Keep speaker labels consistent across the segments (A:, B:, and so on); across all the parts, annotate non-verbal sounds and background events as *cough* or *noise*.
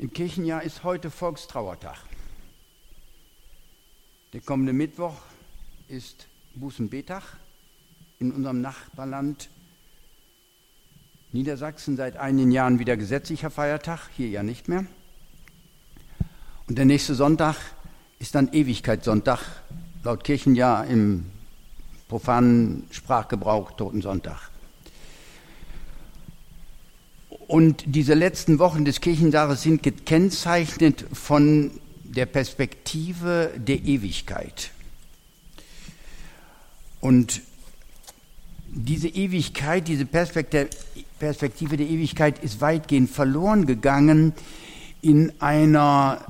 A: Im Kirchenjahr ist heute Volkstrauertag. Der kommende Mittwoch ist Bußenbetag in unserem Nachbarland Niedersachsen seit einigen Jahren wieder gesetzlicher Feiertag, hier ja nicht mehr. Und der nächste Sonntag ist dann Ewigkeitssonntag, laut Kirchenjahr im profanen Sprachgebrauch Totensonntag. Und diese letzten Wochen des Kirchenjahres sind gekennzeichnet von der Perspektive der Ewigkeit. Und diese Ewigkeit, diese Perspektive der Ewigkeit ist weitgehend verloren gegangen in einer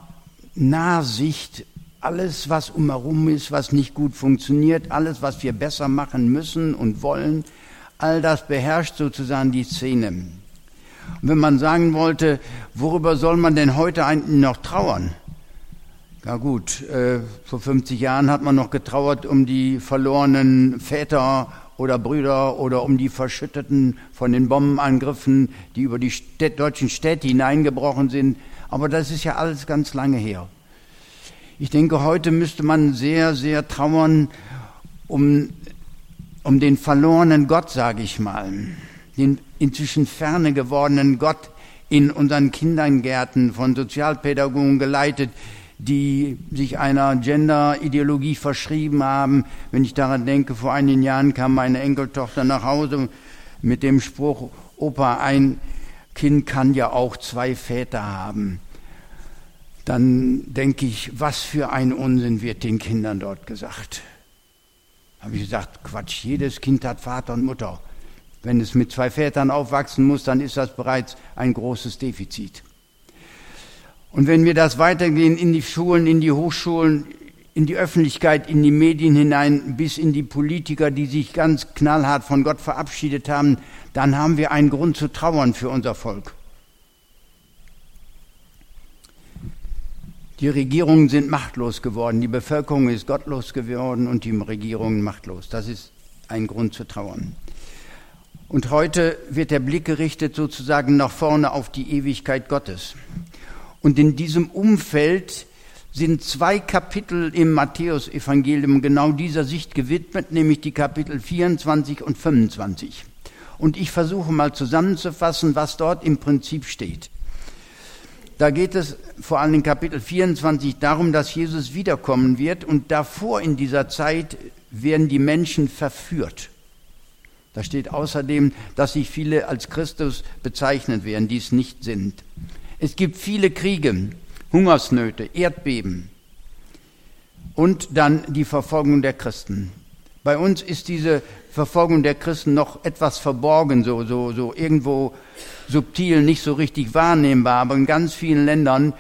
A: Nahsicht. Alles, was umherum ist, was nicht gut funktioniert, alles, was wir besser machen müssen und wollen, all das beherrscht sozusagen die Szene. Und wenn man sagen wollte, worüber soll man denn heute eigentlich noch trauern? Ja gut, äh, vor 50 Jahren hat man noch getrauert um die verlorenen Väter oder Brüder oder um die Verschütteten von den Bombenangriffen, die über die Städt, deutschen Städte hineingebrochen sind. Aber das ist ja alles ganz lange her. Ich denke, heute müsste man sehr, sehr trauern um, um den verlorenen Gott, sage ich mal den inzwischen ferne gewordenen Gott in unseren Kindergärten von Sozialpädagogen geleitet, die sich einer Gender-Ideologie verschrieben haben. Wenn ich daran denke, vor einigen Jahren kam meine Enkeltochter nach Hause mit dem Spruch, Opa, ein Kind kann ja auch zwei Väter haben. Dann denke ich, was für ein Unsinn wird den Kindern dort gesagt. Habe ich gesagt, Quatsch, jedes Kind hat Vater und Mutter. Wenn es mit zwei Vätern aufwachsen muss, dann ist das bereits ein großes Defizit. Und wenn wir das weitergehen in die Schulen, in die Hochschulen, in die Öffentlichkeit, in die Medien hinein, bis in die Politiker, die sich ganz knallhart von Gott verabschiedet haben, dann haben wir einen Grund zu trauern für unser Volk. Die Regierungen sind machtlos geworden, die Bevölkerung ist gottlos geworden und die Regierungen machtlos. Das ist ein Grund zu trauern. Und heute wird der Blick gerichtet sozusagen nach vorne auf die Ewigkeit Gottes. Und in diesem Umfeld sind zwei Kapitel im Matthäusevangelium genau dieser Sicht gewidmet, nämlich die Kapitel 24 und 25. Und ich versuche mal zusammenzufassen, was dort im Prinzip steht. Da geht es vor allem in Kapitel 24 darum, dass Jesus wiederkommen wird und davor in dieser Zeit werden die Menschen verführt. Da steht außerdem, dass sich viele als Christus bezeichnet werden, die es nicht sind. Es gibt viele Kriege, Hungersnöte, Erdbeben und dann die Verfolgung der Christen. Bei uns ist diese Verfolgung der Christen noch etwas verborgen, so, so, so irgendwo subtil, nicht so richtig wahrnehmbar, aber in ganz vielen Ländern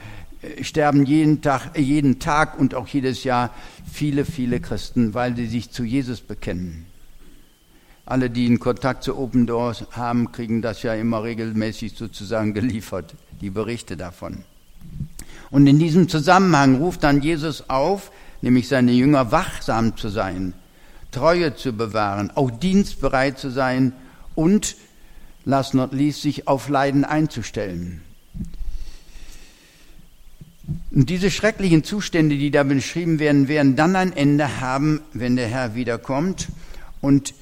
A: äh, sterben jeden Tag, jeden Tag und auch jedes Jahr viele, viele Christen, weil sie sich zu Jesus bekennen. Alle, die einen Kontakt zu Open Doors haben, kriegen das ja immer regelmäßig sozusagen geliefert, die Berichte davon. Und in diesem Zusammenhang ruft dann Jesus auf, nämlich seine Jünger wachsam zu sein, Treue zu bewahren, auch dienstbereit zu sein und, last not least, sich auf Leiden einzustellen. Und diese schrecklichen Zustände, die da beschrieben werden, werden dann ein Ende haben, wenn der Herr wiederkommt. Und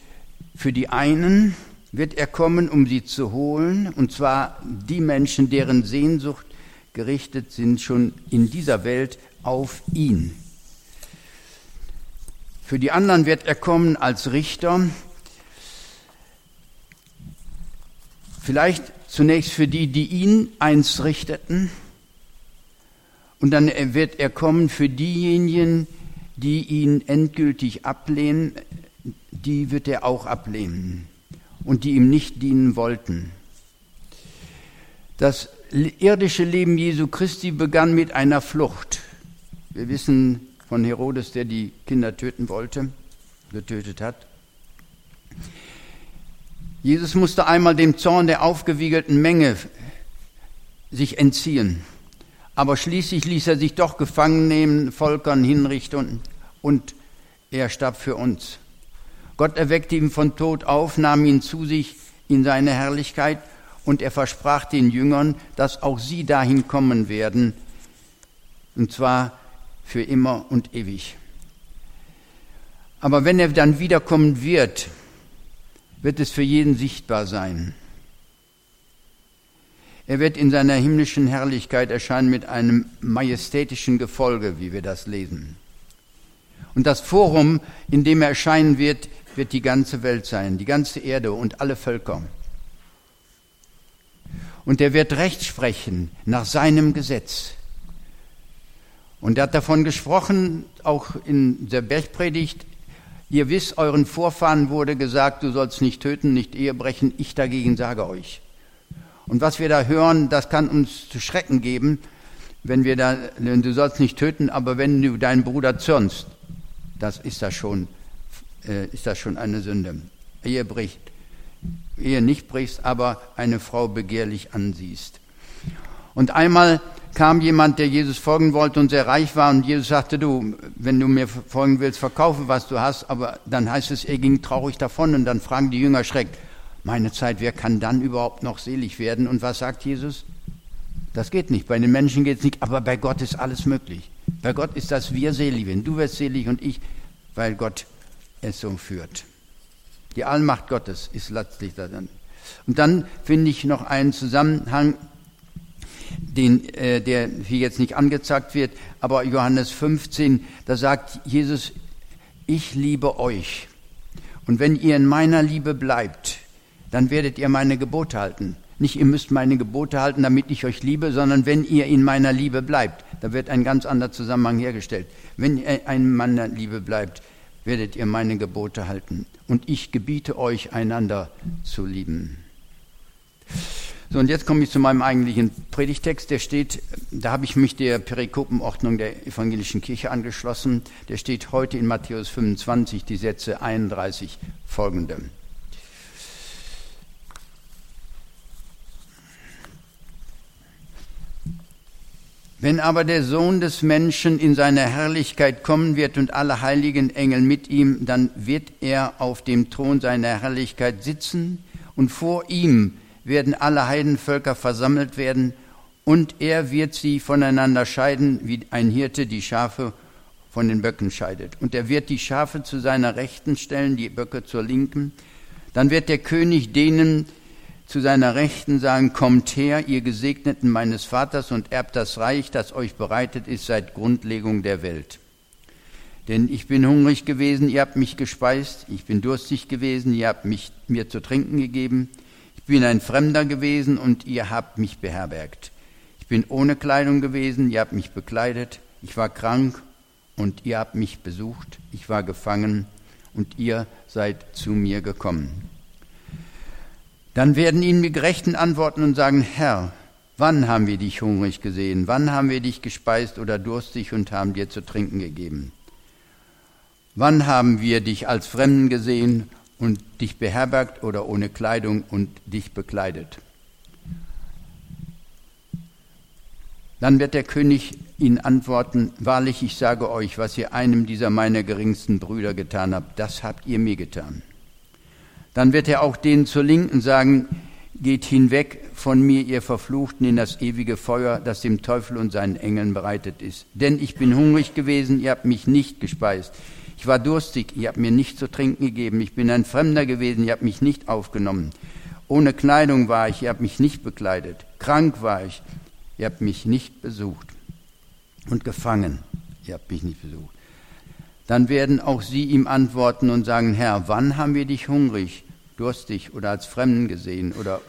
A: für die einen wird er kommen, um sie zu holen, und zwar die Menschen, deren Sehnsucht gerichtet sind schon in dieser Welt auf ihn. Für die anderen wird er kommen als Richter, vielleicht zunächst für die, die ihn einst richteten, und dann wird er kommen für diejenigen, die ihn endgültig ablehnen, die wird er auch ablehnen und die ihm nicht dienen wollten. Das irdische Leben Jesu Christi begann mit einer Flucht. Wir wissen von Herodes, der die Kinder töten wollte, getötet hat. Jesus musste einmal dem Zorn der aufgewiegelten Menge sich entziehen. Aber schließlich ließ er sich doch gefangen nehmen, Volkern hinrichten und er starb für uns. Gott erweckte ihn von Tod auf, nahm ihn zu sich in seine Herrlichkeit und er versprach den Jüngern, dass auch sie dahin kommen werden, und zwar für immer und ewig. Aber wenn er dann wiederkommen wird, wird es für jeden sichtbar sein. Er wird in seiner himmlischen Herrlichkeit erscheinen mit einem majestätischen Gefolge, wie wir das lesen. Und das Forum, in dem er erscheinen wird, wird die ganze Welt sein, die ganze Erde und alle Völker. Und er wird Recht sprechen nach seinem Gesetz. Und er hat davon gesprochen, auch in der Bergpredigt, ihr wisst, euren Vorfahren wurde gesagt, du sollst nicht töten, nicht Ehe brechen, ich dagegen sage euch. Und was wir da hören, das kann uns zu schrecken geben, wenn wir da, du sollst nicht töten, aber wenn du deinen Bruder zürnst, das ist das schon äh, ist das schon eine Sünde. Ehe bricht, Ehe nicht brichst, aber eine Frau begehrlich ansiehst. Und einmal kam jemand, der Jesus folgen wollte und sehr reich war, und Jesus sagte, du, wenn du mir folgen willst, verkaufe, was du hast, aber dann heißt es, er ging traurig davon, und dann fragen die Jünger schreckt, meine Zeit, wer kann dann überhaupt noch selig werden? Und was sagt Jesus? Das geht nicht. Bei den Menschen geht es nicht, aber bei Gott ist alles möglich. Bei Gott ist das wir selig werden. Du wirst selig und ich, weil Gott es so führt. Die Allmacht Gottes ist letztlich daran. Und dann finde ich noch einen Zusammenhang, den, äh, der hier jetzt nicht angezeigt wird, aber Johannes 15, da sagt Jesus, ich liebe euch. Und wenn ihr in meiner Liebe bleibt, dann werdet ihr meine Gebote halten. Nicht ihr müsst meine Gebote halten, damit ich euch liebe, sondern wenn ihr in meiner Liebe bleibt, da wird ein ganz anderer Zusammenhang hergestellt. Wenn ihr in meiner Liebe bleibt, werdet ihr meine Gebote halten. Und ich gebiete euch, einander zu lieben. So, und jetzt komme ich zu meinem eigentlichen Predigtext. Der steht, da habe ich mich der Perikopenordnung der evangelischen Kirche angeschlossen. Der steht heute in Matthäus 25, die Sätze 31 folgende. Wenn aber der Sohn des Menschen in seiner Herrlichkeit kommen wird und alle heiligen Engel mit ihm, dann wird er auf dem Thron seiner Herrlichkeit sitzen und vor ihm werden alle Heidenvölker versammelt werden und er wird sie voneinander scheiden, wie ein Hirte die Schafe von den Böcken scheidet. Und er wird die Schafe zu seiner Rechten stellen, die Böcke zur Linken. Dann wird der König denen, zu seiner Rechten sagen, kommt her, ihr Gesegneten meines Vaters, und erbt das Reich, das euch bereitet ist seit Grundlegung der Welt. Denn ich bin hungrig gewesen, ihr habt mich gespeist, ich bin durstig gewesen, ihr habt mich mir zu trinken gegeben, ich bin ein Fremder gewesen und ihr habt mich beherbergt. Ich bin ohne Kleidung gewesen, ihr habt mich bekleidet, ich war krank und ihr habt mich besucht, ich war gefangen und ihr seid zu mir gekommen. Dann werden ihnen die Gerechten antworten und sagen, Herr, wann haben wir dich hungrig gesehen? Wann haben wir dich gespeist oder durstig und haben dir zu trinken gegeben? Wann haben wir dich als Fremden gesehen und dich beherbergt oder ohne Kleidung und dich bekleidet? Dann wird der König ihnen antworten, wahrlich, ich sage euch, was ihr einem dieser meiner geringsten Brüder getan habt, das habt ihr mir getan. Dann wird er auch denen zur Linken sagen, geht hinweg von mir, ihr Verfluchten, in das ewige Feuer, das dem Teufel und seinen Engeln bereitet ist. Denn ich bin hungrig gewesen, ihr habt mich nicht gespeist. Ich war durstig, ihr habt mir nicht zu trinken gegeben. Ich bin ein Fremder gewesen, ihr habt mich nicht aufgenommen. Ohne Kleidung war ich, ihr habt mich nicht bekleidet. Krank war ich, ihr habt mich nicht besucht. Und gefangen, ihr habt mich nicht besucht. Dann werden auch sie ihm antworten und sagen, Herr, wann haben wir dich hungrig durstig oder als Fremden gesehen oder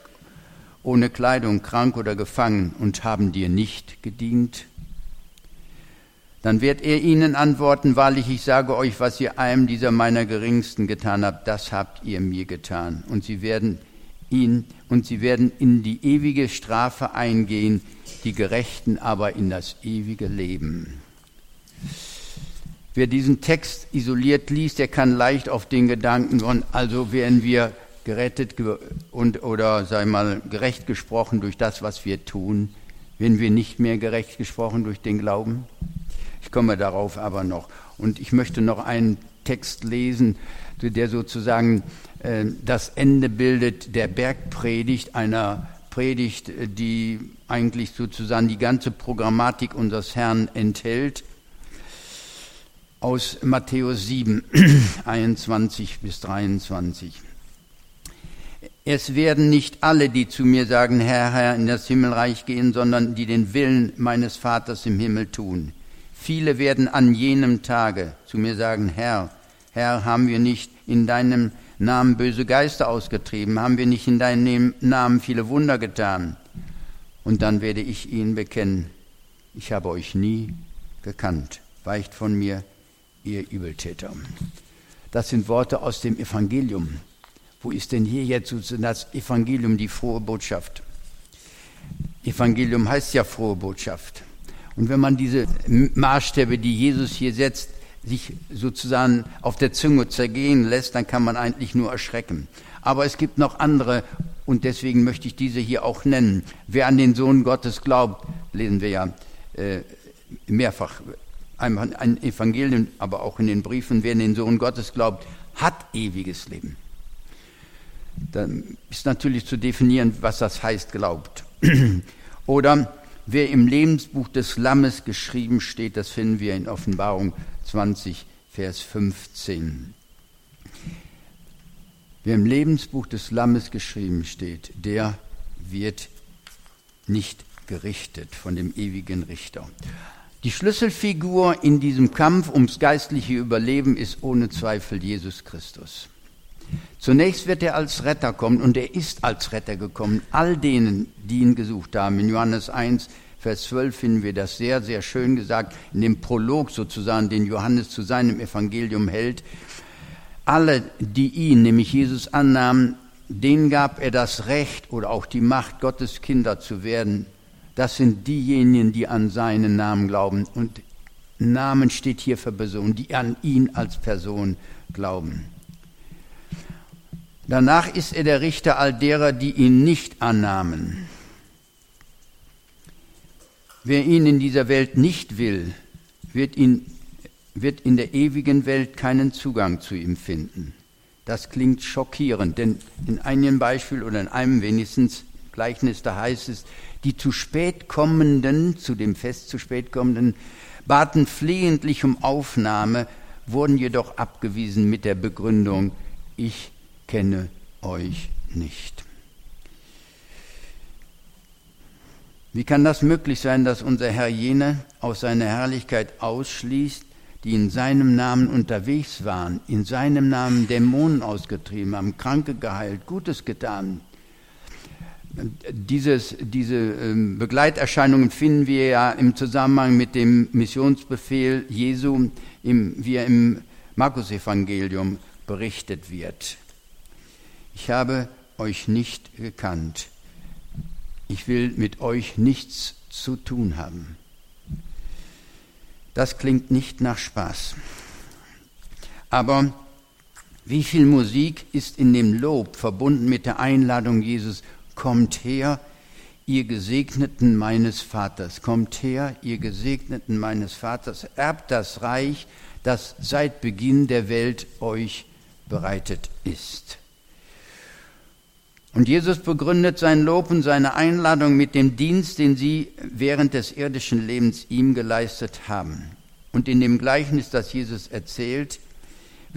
A: ohne Kleidung, krank oder gefangen und haben dir nicht gedient? Dann wird er ihnen antworten, wahrlich, ich sage euch, was ihr einem dieser meiner Geringsten getan habt, das habt ihr mir getan. Und sie werden ihn, und sie werden in die ewige Strafe eingehen, die Gerechten aber in das ewige Leben. Wer diesen Text isoliert liest, der kann leicht auf den Gedanken kommen, also werden wir gerettet und oder sei mal gerecht gesprochen durch das, was wir tun, werden wir nicht mehr gerecht gesprochen durch den Glauben. Ich komme darauf aber noch. Und ich möchte noch einen Text lesen, der sozusagen äh, das Ende bildet der Bergpredigt einer Predigt, die eigentlich sozusagen die ganze Programmatik unseres Herrn enthält, aus Matthäus 7, 21 *clears throat* bis 23. Es werden nicht alle, die zu mir sagen, Herr, Herr, in das Himmelreich gehen, sondern die den Willen meines Vaters im Himmel tun. Viele werden an jenem Tage zu mir sagen, Herr, Herr, haben wir nicht in deinem Namen böse Geister ausgetrieben, haben wir nicht in deinem Namen viele Wunder getan? Und dann werde ich ihnen bekennen, ich habe euch nie gekannt, weicht von mir, ihr Übeltäter. Das sind Worte aus dem Evangelium. Wo ist denn hier jetzt das Evangelium, die frohe Botschaft? Evangelium heißt ja frohe Botschaft. Und wenn man diese Maßstäbe, die Jesus hier setzt, sich sozusagen auf der Zunge zergehen lässt, dann kann man eigentlich nur erschrecken. Aber es gibt noch andere und deswegen möchte ich diese hier auch nennen. Wer an den Sohn Gottes glaubt, lesen wir ja äh, mehrfach ein Evangelium, aber auch in den Briefen, wer an den Sohn Gottes glaubt, hat ewiges Leben dann ist natürlich zu definieren, was das heißt, glaubt. *clears throat* Oder wer im Lebensbuch des Lammes geschrieben steht, das finden wir in Offenbarung 20, Vers 15. Wer im Lebensbuch des Lammes geschrieben steht, der wird nicht gerichtet von dem ewigen Richter. Die Schlüsselfigur in diesem Kampf ums geistliche Überleben ist ohne Zweifel Jesus Christus. Zunächst wird er als Retter kommen und er ist als Retter gekommen, all denen, die ihn gesucht haben. In Johannes 1, Vers 12 finden wir das sehr, sehr schön gesagt, in dem Prolog sozusagen, den Johannes zu seinem Evangelium hält. Alle, die ihn, nämlich Jesus, annahmen, denen gab er das Recht oder auch die Macht, Gottes Kinder zu werden. Das sind diejenigen, die an seinen Namen glauben. Und Namen steht hier für Personen, die an ihn als Person glauben. Danach ist er der Richter all derer, die ihn nicht annahmen. Wer ihn in dieser Welt nicht will, wird, ihn, wird in der ewigen Welt keinen Zugang zu ihm finden. Das klingt schockierend, denn in einem Beispiel oder in einem wenigstens Gleichnis, da heißt es, die zu spät kommenden, zu dem Fest zu spät kommenden, baten flehentlich um Aufnahme, wurden jedoch abgewiesen mit der Begründung, ich kenne euch nicht. Wie kann das möglich sein, dass unser Herr jene aus seiner Herrlichkeit ausschließt, die in seinem Namen unterwegs waren, in seinem Namen Dämonen ausgetrieben haben, Kranke geheilt, Gutes getan? Dieses, diese ähm, Begleiterscheinungen finden wir ja im Zusammenhang mit dem Missionsbefehl Jesu, wie er im Markus-Evangelium berichtet wird ich habe euch nicht gekannt. Ich will mit euch nichts zu tun haben. Das klingt nicht nach Spaß. Aber wie viel Musik ist in dem Lob verbunden mit der Einladung Jesus, kommt her, ihr Gesegneten meines Vaters, kommt her, ihr Gesegneten meines Vaters, erbt das Reich, das seit Beginn der Welt euch bereitet ist. Und Jesus begründet sein Lob und seine Einladung mit dem Dienst, den sie während des irdischen Lebens ihm geleistet haben. Und in dem Gleichnis, das Jesus erzählt,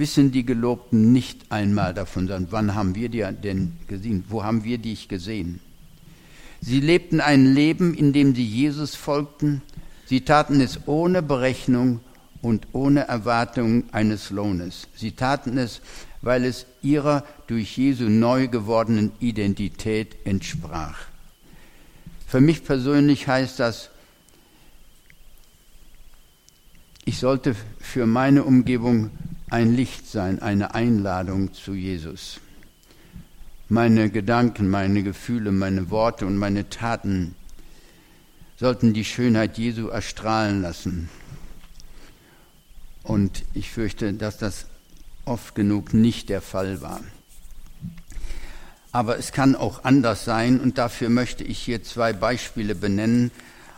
A: wissen die Gelobten nicht einmal davon, sondern wann haben wir dir denn gesehen? Wo haben wir dich gesehen? Sie lebten ein Leben, in dem sie Jesus folgten. Sie taten es ohne Berechnung und ohne Erwartung eines Lohnes. Sie taten es, weil es ihrer durch Jesu neu gewordenen Identität entsprach. Für mich persönlich heißt das, ich sollte für meine Umgebung ein Licht sein, eine Einladung zu Jesus. Meine Gedanken, meine Gefühle, meine Worte und meine Taten sollten die Schönheit Jesu erstrahlen lassen. Und ich fürchte, dass das oft genug nicht der Fall war. Aber es kann auch anders sein und dafür möchte ich hier zwei Beispiele benennen.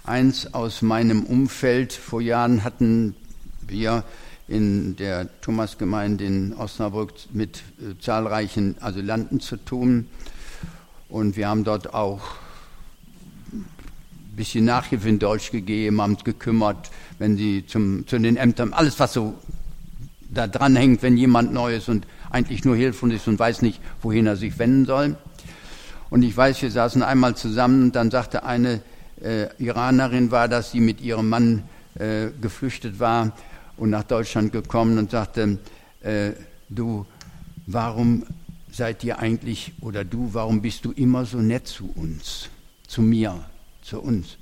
A: Eins aus meinem Umfeld. Vor Jahren hatten wir in der Thomasgemeinde in Osnabrück mit äh, zahlreichen Asylanten zu tun und wir haben dort auch ein bisschen Nachhilfe in Deutsch gegeben, haben uns gekümmert, wenn sie zum, zu den Ämtern, alles was so da dran hängt, wenn jemand neu ist und eigentlich nur hilflos ist und weiß nicht, wohin er sich wenden soll. Und ich weiß, wir saßen einmal zusammen und dann sagte eine äh, Iranerin war das, die mit ihrem Mann äh, geflüchtet war und nach Deutschland gekommen und sagte, äh, du, warum seid ihr eigentlich, oder du, warum bist du immer so nett zu uns, zu mir, zu uns?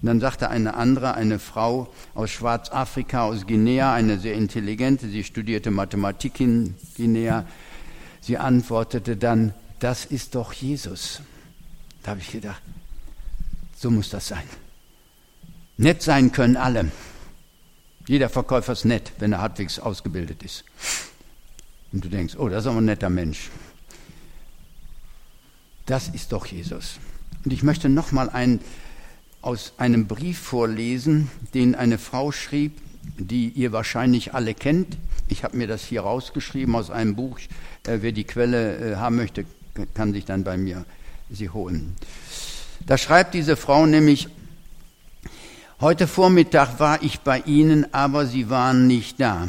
A: Und dann sagte eine andere, eine Frau aus Schwarzafrika, aus Guinea, eine sehr intelligente, sie studierte Mathematik in Guinea, sie antwortete dann, das ist doch Jesus. Da habe ich gedacht, so muss das sein. Nett sein können alle. Jeder Verkäufer ist nett, wenn er halbwegs ausgebildet ist. Und du denkst, oh, das ist aber ein netter Mensch. Das ist doch Jesus. Und ich möchte nochmal einen aus einem Brief vorlesen, den eine Frau schrieb, die ihr wahrscheinlich alle kennt. Ich habe mir das hier rausgeschrieben aus einem Buch. Äh, wer die Quelle äh, haben möchte, kann sich dann bei mir sie holen. Da schreibt diese Frau nämlich, heute Vormittag war ich bei Ihnen, aber Sie waren nicht da.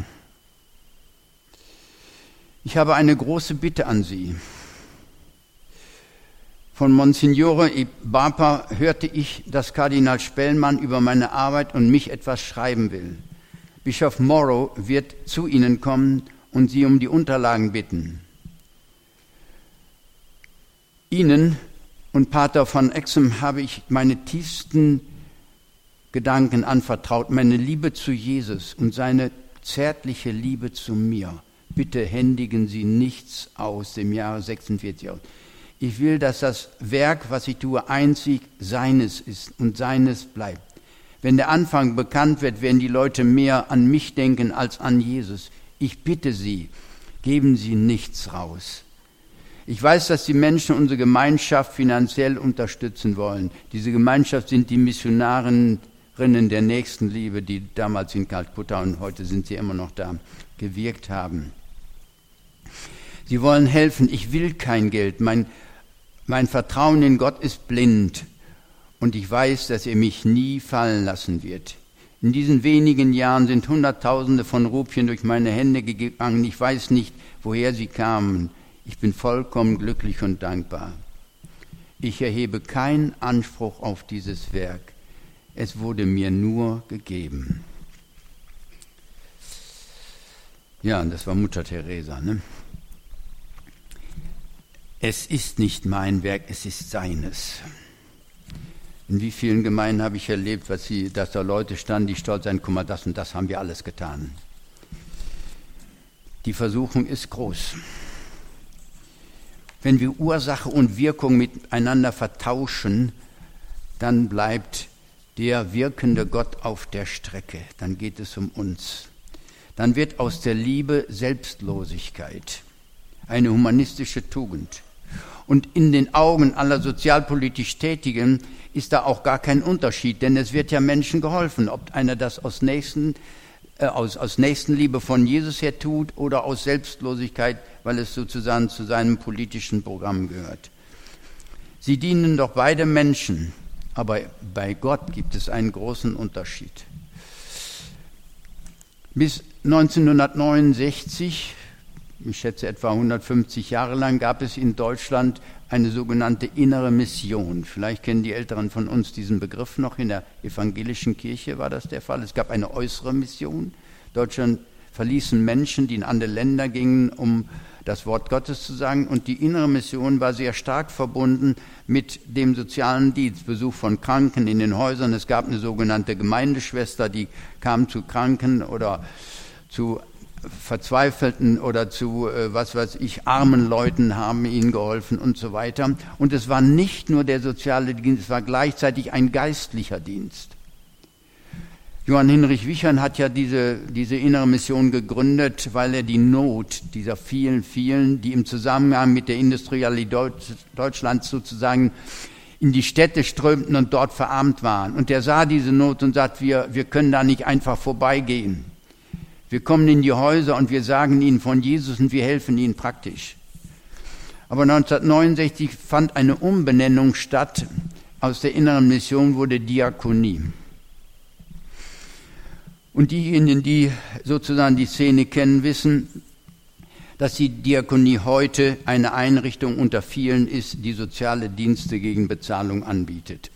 A: Ich habe eine große Bitte an Sie. Von Monsignore Ibapa hörte ich, dass Kardinal Spellmann über meine Arbeit und mich etwas schreiben will. Bischof Morrow wird zu Ihnen kommen und Sie um die Unterlagen bitten. Ihnen und Pater von Exum habe ich meine tiefsten Gedanken anvertraut, meine Liebe zu Jesus und seine zärtliche Liebe zu mir. Bitte händigen Sie nichts aus dem Jahre 46 aus. Ich will, dass das Werk, was ich tue, einzig seines ist und seines bleibt. Wenn der Anfang bekannt wird, werden die Leute mehr an mich denken als an Jesus. Ich bitte Sie, geben Sie nichts raus. Ich weiß, dass die Menschen unsere Gemeinschaft finanziell unterstützen wollen. Diese Gemeinschaft sind die Missionarinnen der Nächstenliebe, die damals in Kalkutta und heute sind sie immer noch da, gewirkt haben. Sie wollen helfen. Ich will kein Geld. Mein, mein Vertrauen in Gott ist blind. Und ich weiß, dass er mich nie fallen lassen wird. In diesen wenigen Jahren sind Hunderttausende von Rupien durch meine Hände gegangen. Ich weiß nicht, woher sie kamen. Ich bin vollkommen glücklich und dankbar. Ich erhebe keinen Anspruch auf dieses Werk. Es wurde mir nur gegeben. Ja, und das war Mutter Teresa. Ne? Es ist nicht mein Werk, es ist seines. In wie vielen Gemeinden habe ich erlebt, was sie, dass da Leute standen, die stolz sein, guck mal, das und das haben wir alles getan. Die Versuchung ist groß. Wenn wir Ursache und Wirkung miteinander vertauschen, dann bleibt der wirkende Gott auf der Strecke. Dann geht es um uns. Dann wird aus der Liebe Selbstlosigkeit eine humanistische Tugend. Und in den Augen aller sozialpolitisch Tätigen ist da auch gar kein Unterschied, denn es wird ja Menschen geholfen, ob einer das aus Nächsten äh, aus, aus Nächstenliebe von Jesus her tut oder aus Selbstlosigkeit, weil es sozusagen zu seinem politischen Programm gehört. Sie dienen doch beide Menschen, aber bei Gott gibt es einen großen Unterschied. Bis 1969, ich schätze etwa 150 Jahre lang, gab es in Deutschland eine sogenannte innere Mission. Vielleicht kennen die Älteren von uns diesen Begriff noch. In der evangelischen Kirche war das der Fall. Es gab eine äußere Mission. Deutschland verließen Menschen, die in andere Länder gingen, um das Wort Gottes zu sagen. Und die innere Mission war sehr stark verbunden mit dem sozialen Dienst, Besuch von Kranken in den Häusern. Es gab eine sogenannte Gemeindeschwester, die kam zu Kranken oder zu Verzweifelten oder zu, äh, was weiß ich, armen Leuten haben ihnen geholfen und so weiter. Und es war nicht nur der soziale Dienst, es war gleichzeitig ein geistlicher Dienst. Johann Hinrich Wichern hat ja diese, diese innere Mission gegründet, weil er die Not dieser vielen, vielen, die im Zusammenhang mit der Industrialität Deutschlands sozusagen in die Städte strömten und dort verarmt waren. Und er sah diese Not und sagt, wir, wir können da nicht einfach vorbeigehen. Wir kommen in die Häuser und wir sagen ihnen von Jesus und wir helfen ihnen praktisch. Aber 1969 fand eine Umbenennung statt aus der inneren Mission wurde Diakonie. Und diejenigen, die sozusagen die Szene kennen, wissen, dass die Diakonie heute eine Einrichtung unter vielen ist, die soziale Dienste gegen Bezahlung anbietet.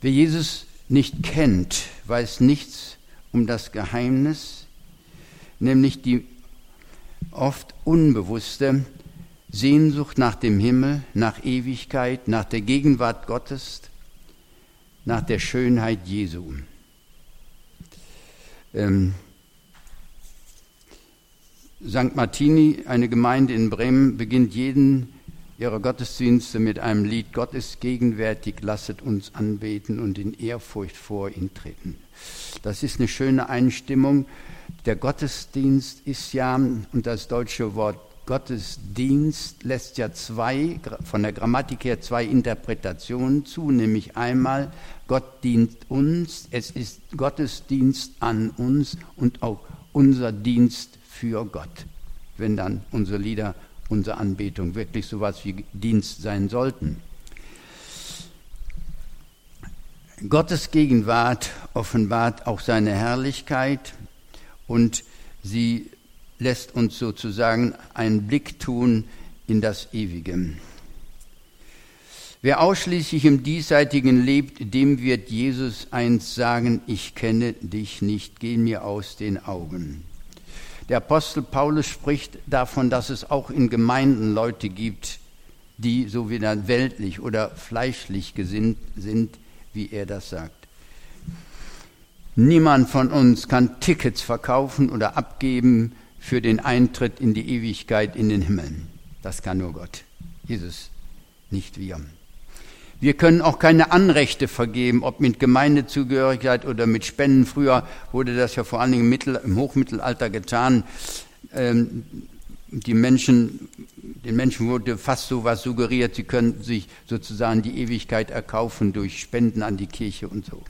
A: Wer Jesus nicht kennt, weiß nichts um das Geheimnis, nämlich die oft unbewusste Sehnsucht nach dem Himmel, nach Ewigkeit, nach der Gegenwart Gottes, nach der Schönheit Jesu. Ähm, St. Martini, eine Gemeinde in Bremen, beginnt jeden ihrer Gottesdienste mit einem Lied, Gott ist gegenwärtig, lasset uns anbeten und in Ehrfurcht vor ihn treten. Das ist eine schöne Einstimmung. Der Gottesdienst ist ja, und das deutsche Wort Gottesdienst lässt ja zwei, von der Grammatik her zwei Interpretationen zu, nämlich einmal Gott dient uns, es ist Gottesdienst an uns und auch unser Dienst für Gott, wenn dann unsere Lieder, unsere Anbetung wirklich sowas wie Dienst sein sollten. Gottes Gegenwart offenbart auch seine Herrlichkeit und sie lässt uns sozusagen einen Blick tun in das Ewige. Wer ausschließlich im Diesseitigen lebt, dem wird Jesus einst sagen, ich kenne dich nicht, geh mir aus den Augen. Der Apostel Paulus spricht davon, dass es auch in Gemeinden Leute gibt, die so wieder weltlich oder fleischlich gesinnt sind, wie er das sagt. Niemand von uns kann Tickets verkaufen oder abgeben für den Eintritt in die Ewigkeit in den Himmel. Das kann nur Gott. Jesus, nicht wir. Wir können auch keine Anrechte vergeben, ob mit Gemeindezugehörigkeit oder mit Spenden. Früher wurde das ja vor allen Dingen im, Mittel, im Hochmittelalter getan. Ähm, die Menschen, den Menschen wurde fast so was suggeriert, sie könnten sich sozusagen die Ewigkeit erkaufen durch Spenden an die Kirche und so.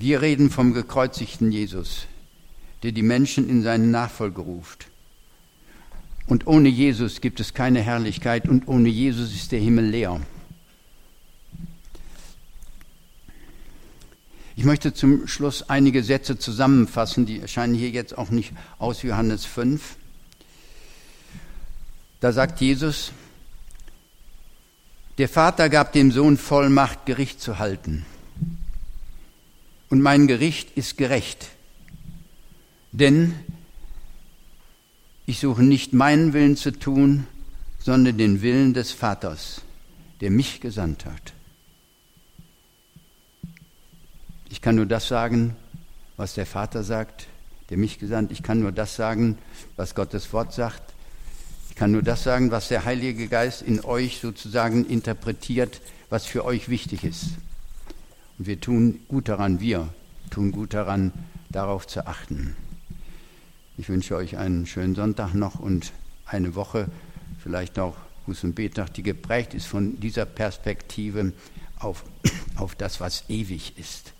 A: Wir reden vom gekreuzigten Jesus, der die Menschen in seine Nachfolge ruft. Und ohne Jesus gibt es keine Herrlichkeit und ohne Jesus ist der Himmel leer. Ich möchte zum Schluss einige Sätze zusammenfassen, die erscheinen hier jetzt auch nicht aus Johannes 5. Da sagt Jesus, der Vater gab dem Sohn Vollmacht, Gericht zu halten. Und mein Gericht ist gerecht, denn ich suche nicht meinen Willen zu tun, sondern den Willen des Vaters, der mich gesandt hat. Ich kann nur das sagen, was der Vater sagt, der mich gesandt. Ich kann nur das sagen, was Gottes Wort sagt. Ich kann nur das sagen, was der Heilige Geist in euch sozusagen interpretiert, was für euch wichtig ist. Und wir tun gut daran, wir tun gut daran, darauf zu achten. Ich wünsche euch einen schönen Sonntag noch und eine Woche, vielleicht auch Buß- und Betag, die geprägt ist von dieser Perspektive auf, *clears throat* auf das, was ewig ist.